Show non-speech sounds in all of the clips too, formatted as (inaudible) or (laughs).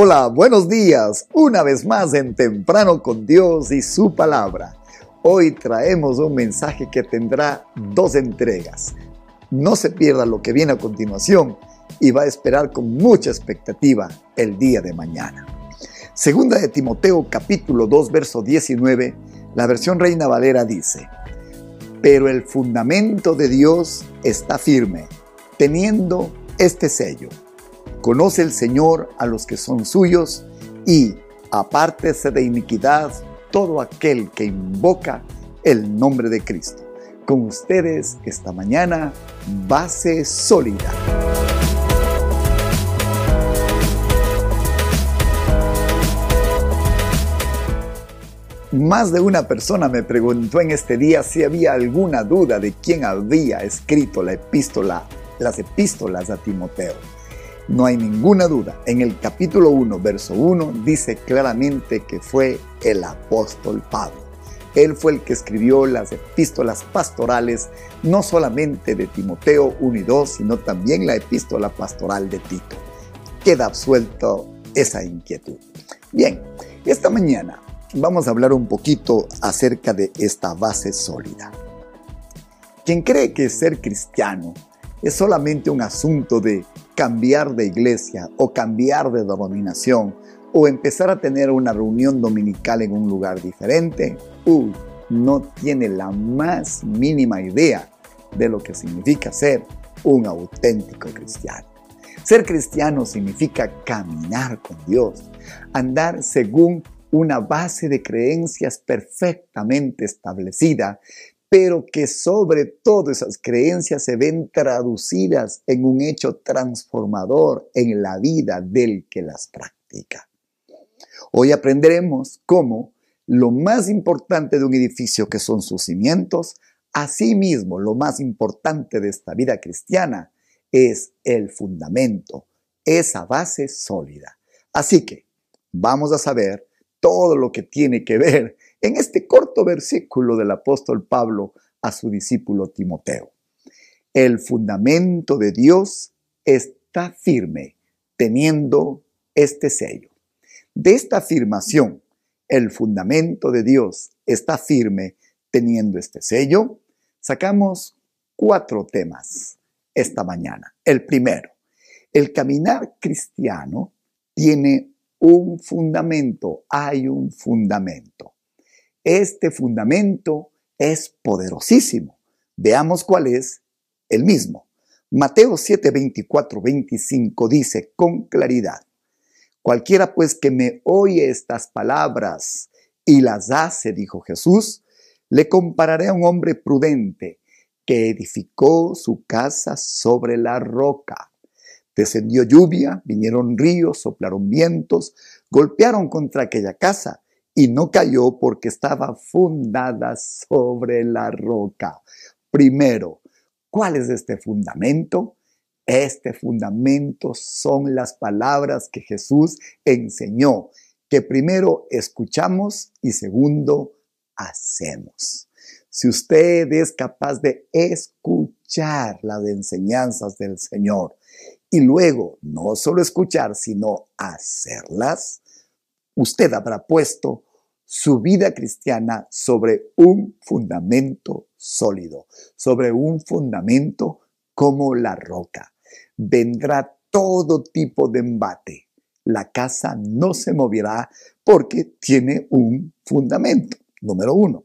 Hola, buenos días. Una vez más en Temprano con Dios y su palabra. Hoy traemos un mensaje que tendrá dos entregas. No se pierda lo que viene a continuación y va a esperar con mucha expectativa el día de mañana. Segunda de Timoteo capítulo 2 verso 19, la versión Reina Valera dice, pero el fundamento de Dios está firme, teniendo este sello Conoce el Señor a los que son suyos y apártese de iniquidad todo aquel que invoca el nombre de Cristo. Con ustedes esta mañana, base sólida. Más de una persona me preguntó en este día si había alguna duda de quién había escrito la epístola, las epístolas a Timoteo. No hay ninguna duda. En el capítulo 1, verso 1, dice claramente que fue el apóstol Pablo. Él fue el que escribió las epístolas pastorales, no solamente de Timoteo 1 y 2, sino también la epístola pastoral de Tito. Queda absuelto esa inquietud. Bien, esta mañana vamos a hablar un poquito acerca de esta base sólida. Quien cree que ser cristiano es solamente un asunto de cambiar de iglesia o cambiar de denominación o empezar a tener una reunión dominical en un lugar diferente, uy, no tiene la más mínima idea de lo que significa ser un auténtico cristiano. Ser cristiano significa caminar con Dios, andar según una base de creencias perfectamente establecida pero que sobre todo esas creencias se ven traducidas en un hecho transformador en la vida del que las practica. Hoy aprenderemos cómo lo más importante de un edificio que son sus cimientos, asimismo lo más importante de esta vida cristiana es el fundamento, esa base sólida. Así que vamos a saber todo lo que tiene que ver en este corto versículo del apóstol Pablo a su discípulo Timoteo. El fundamento de Dios está firme, teniendo este sello. De esta afirmación, el fundamento de Dios está firme, teniendo este sello, sacamos cuatro temas esta mañana. El primero, el caminar cristiano tiene un fundamento, hay un fundamento. Este fundamento es poderosísimo. Veamos cuál es el mismo. Mateo 7, 24, 25 dice con claridad, cualquiera pues que me oye estas palabras y las hace, dijo Jesús, le compararé a un hombre prudente que edificó su casa sobre la roca. Descendió lluvia, vinieron ríos, soplaron vientos, golpearon contra aquella casa y no cayó porque estaba fundada sobre la roca. Primero, ¿cuál es este fundamento? Este fundamento son las palabras que Jesús enseñó, que primero escuchamos y segundo hacemos. Si usted es capaz de escuchar las enseñanzas del Señor y luego no solo escuchar, sino hacerlas, usted habrá puesto su vida cristiana sobre un fundamento sólido, sobre un fundamento como la roca. Vendrá todo tipo de embate. La casa no se moverá porque tiene un fundamento, número uno.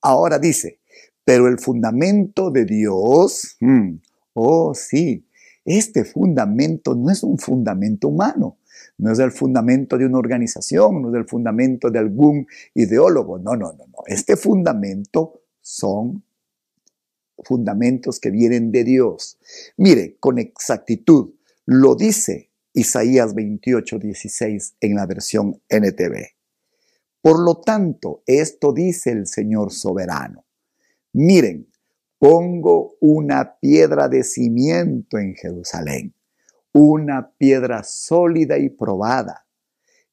Ahora dice, pero el fundamento de Dios, hmm, oh sí, este fundamento no es un fundamento humano no es el fundamento de una organización, no es el fundamento de algún ideólogo, no, no, no, no. Este fundamento son fundamentos que vienen de Dios. Mire, con exactitud, lo dice Isaías 28, 16 en la versión NTV. Por lo tanto, esto dice el Señor soberano. Miren, pongo una piedra de cimiento en Jerusalén una piedra sólida y probada.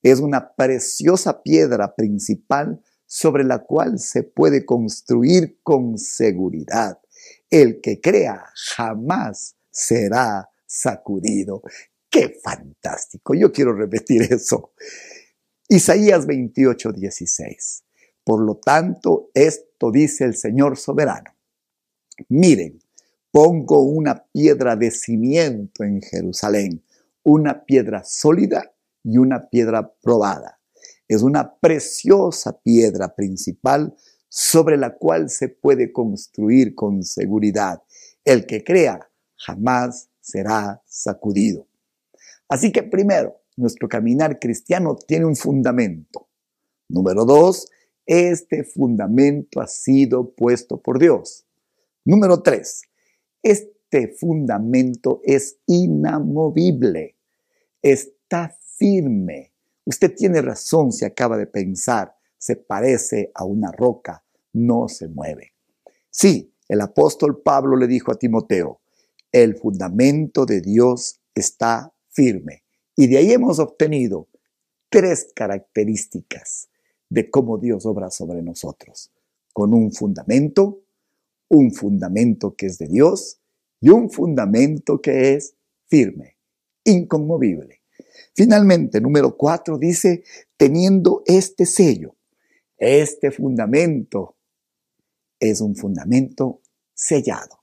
Es una preciosa piedra principal sobre la cual se puede construir con seguridad. El que crea jamás será sacudido. ¡Qué fantástico! Yo quiero repetir eso. Isaías 28, 16. Por lo tanto, esto dice el Señor soberano. Miren, pongo una piedra de cimiento en Jerusalén, una piedra sólida y una piedra probada. Es una preciosa piedra principal sobre la cual se puede construir con seguridad. El que crea jamás será sacudido. Así que primero, nuestro caminar cristiano tiene un fundamento. Número dos, este fundamento ha sido puesto por Dios. Número tres, este fundamento es inamovible, está firme. Usted tiene razón si acaba de pensar, se parece a una roca, no se mueve. Sí, el apóstol Pablo le dijo a Timoteo, el fundamento de Dios está firme. Y de ahí hemos obtenido tres características de cómo Dios obra sobre nosotros, con un fundamento, un fundamento que es de Dios y un fundamento que es firme, inconmovible. Finalmente, número cuatro dice, teniendo este sello, este fundamento es un fundamento sellado.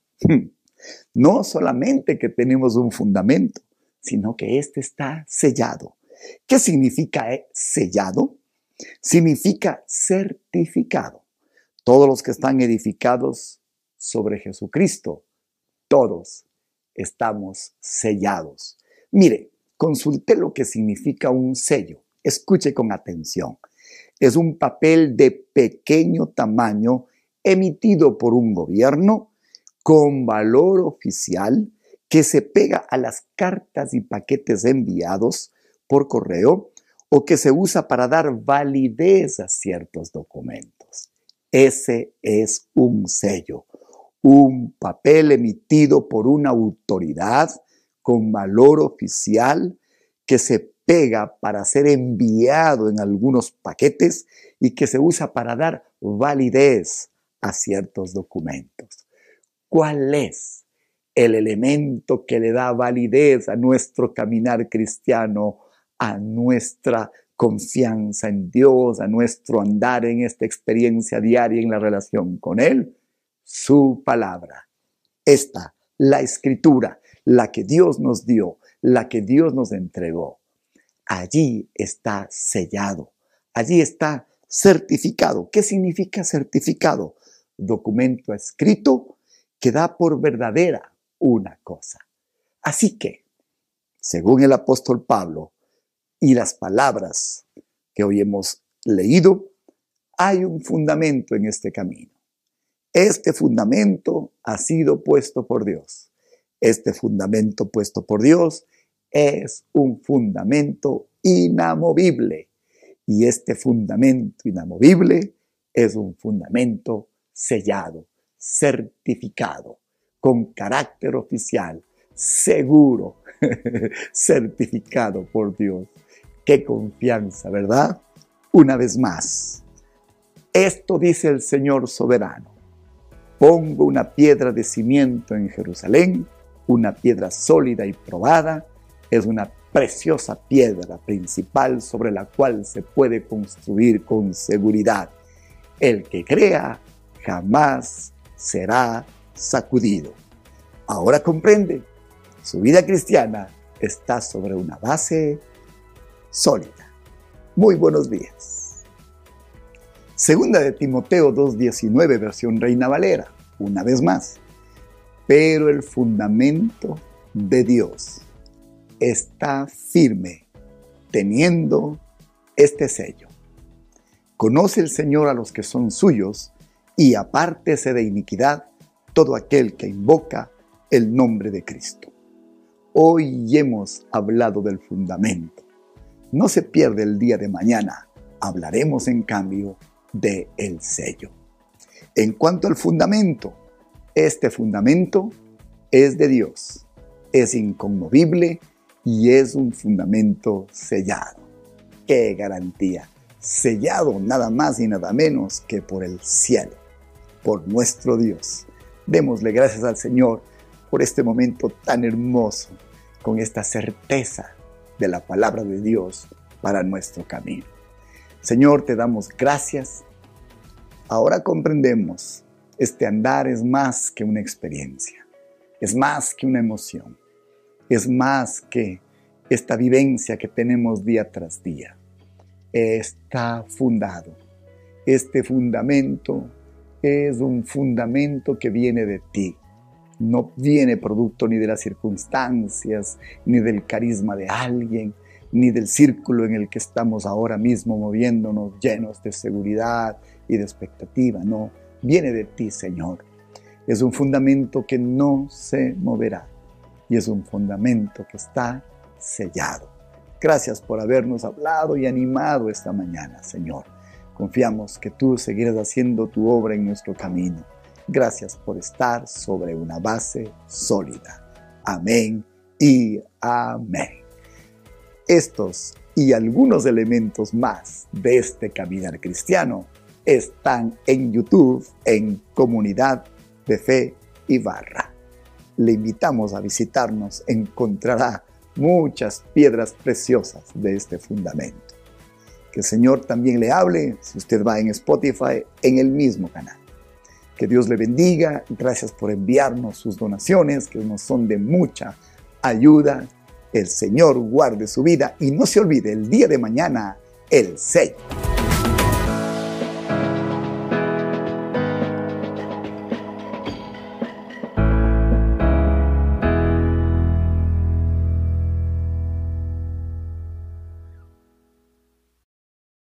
No solamente que tenemos un fundamento, sino que este está sellado. ¿Qué significa eh, sellado? Significa certificado. Todos los que están edificados sobre Jesucristo, todos estamos sellados. Mire, consulte lo que significa un sello. Escuche con atención. Es un papel de pequeño tamaño emitido por un gobierno con valor oficial que se pega a las cartas y paquetes enviados por correo o que se usa para dar validez a ciertos documentos. Ese es un sello, un papel emitido por una autoridad con valor oficial que se pega para ser enviado en algunos paquetes y que se usa para dar validez a ciertos documentos. ¿Cuál es el elemento que le da validez a nuestro caminar cristiano, a nuestra confianza en Dios, a nuestro andar en esta experiencia diaria en la relación con Él? Su palabra. Esta, la escritura, la que Dios nos dio, la que Dios nos entregó. Allí está sellado, allí está certificado. ¿Qué significa certificado? Documento escrito que da por verdadera una cosa. Así que, según el apóstol Pablo y las palabras que hoy hemos leído, hay un fundamento en este camino. Este fundamento ha sido puesto por Dios. Este fundamento puesto por Dios es un fundamento inamovible. Y este fundamento inamovible es un fundamento sellado, certificado con carácter oficial, seguro, (laughs) certificado por Dios. Qué confianza, ¿verdad? Una vez más, esto dice el Señor soberano. Pongo una piedra de cimiento en Jerusalén, una piedra sólida y probada, es una preciosa piedra principal sobre la cual se puede construir con seguridad. El que crea jamás será sacudido. Ahora comprende, su vida cristiana está sobre una base sólida. Muy buenos días. Segunda de Timoteo 2.19, versión Reina Valera, una vez más. Pero el fundamento de Dios está firme, teniendo este sello. Conoce el Señor a los que son suyos y apártese de iniquidad todo aquel que invoca el nombre de Cristo. Hoy hemos hablado del fundamento. No se pierde el día de mañana. Hablaremos en cambio de el sello. En cuanto al fundamento, este fundamento es de Dios, es inconmovible y es un fundamento sellado. ¡Qué garantía! Sellado nada más y nada menos que por el cielo, por nuestro Dios. Démosle gracias al Señor por este momento tan hermoso con esta certeza de la palabra de Dios para nuestro camino. Señor, te damos gracias. Ahora comprendemos, este andar es más que una experiencia, es más que una emoción, es más que esta vivencia que tenemos día tras día. Está fundado. Este fundamento es un fundamento que viene de ti. No viene producto ni de las circunstancias, ni del carisma de alguien, ni del círculo en el que estamos ahora mismo moviéndonos llenos de seguridad y de expectativa. No, viene de ti, Señor. Es un fundamento que no se moverá y es un fundamento que está sellado. Gracias por habernos hablado y animado esta mañana, Señor. Confiamos que tú seguirás haciendo tu obra en nuestro camino. Gracias por estar sobre una base sólida. Amén y amén. Estos y algunos elementos más de este caminar cristiano están en YouTube en Comunidad de Fe y Barra. Le invitamos a visitarnos, encontrará muchas piedras preciosas de este fundamento. Que el Señor también le hable, si usted va en Spotify, en el mismo canal. Que Dios le bendiga. Gracias por enviarnos sus donaciones, que nos son de mucha ayuda. El Señor guarde su vida y no se olvide el día de mañana, el 6.